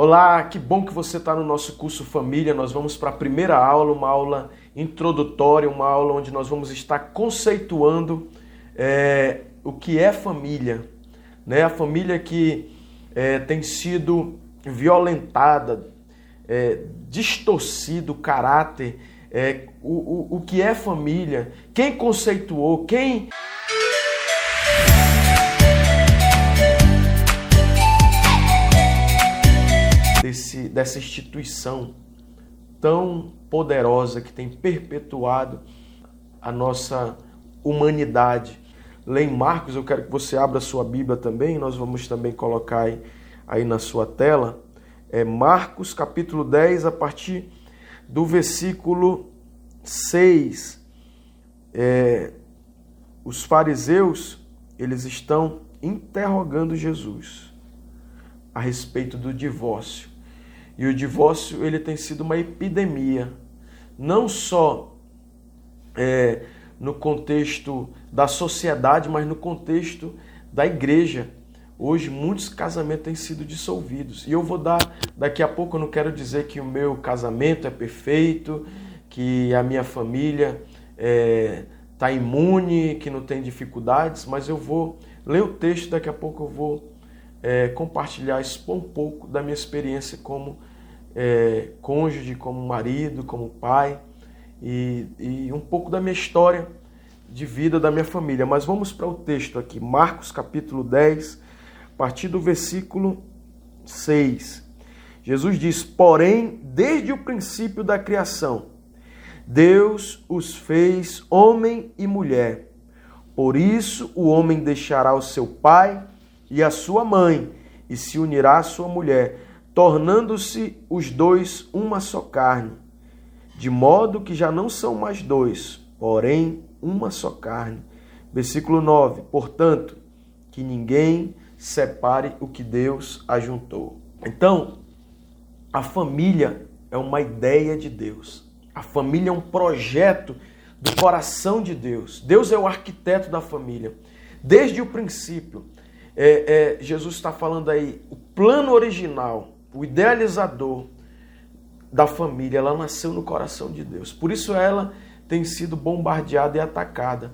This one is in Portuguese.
Olá, que bom que você está no nosso curso Família. Nós vamos para a primeira aula, uma aula introdutória, uma aula onde nós vamos estar conceituando é, o que é família. Né? A família que é, tem sido violentada, é, distorcido o caráter, é, o, o, o que é família, quem conceituou, quem. Desse, dessa instituição tão poderosa que tem perpetuado a nossa humanidade. Lê em Marcos, eu quero que você abra a sua Bíblia também, nós vamos também colocar aí, aí na sua tela. É Marcos capítulo 10, a partir do versículo 6. É, os fariseus, eles estão interrogando Jesus a respeito do divórcio. E o divórcio ele tem sido uma epidemia, não só é, no contexto da sociedade, mas no contexto da igreja. Hoje muitos casamentos têm sido dissolvidos. E eu vou dar, daqui a pouco eu não quero dizer que o meu casamento é perfeito, que a minha família está é, tá imune, que não tem dificuldades, mas eu vou ler o texto, daqui a pouco eu vou é, compartilhar, expor um pouco da minha experiência como é, cônjuge, como marido, como pai e, e um pouco da minha história de vida da minha família. Mas vamos para o texto aqui, Marcos capítulo 10, a partir do versículo 6. Jesus diz: Porém, desde o princípio da criação, Deus os fez homem e mulher. Por isso, o homem deixará o seu pai e a sua mãe e se unirá à sua mulher tornando-se os dois uma só carne, de modo que já não são mais dois, porém uma só carne. Versículo 9: Portanto, que ninguém separe o que Deus ajuntou. Então, a família é uma ideia de Deus. A família é um projeto do coração de Deus. Deus é o arquiteto da família. Desde o princípio, é, é, Jesus está falando aí, o plano original o idealizador da família, ela nasceu no coração de Deus. Por isso ela tem sido bombardeada e atacada.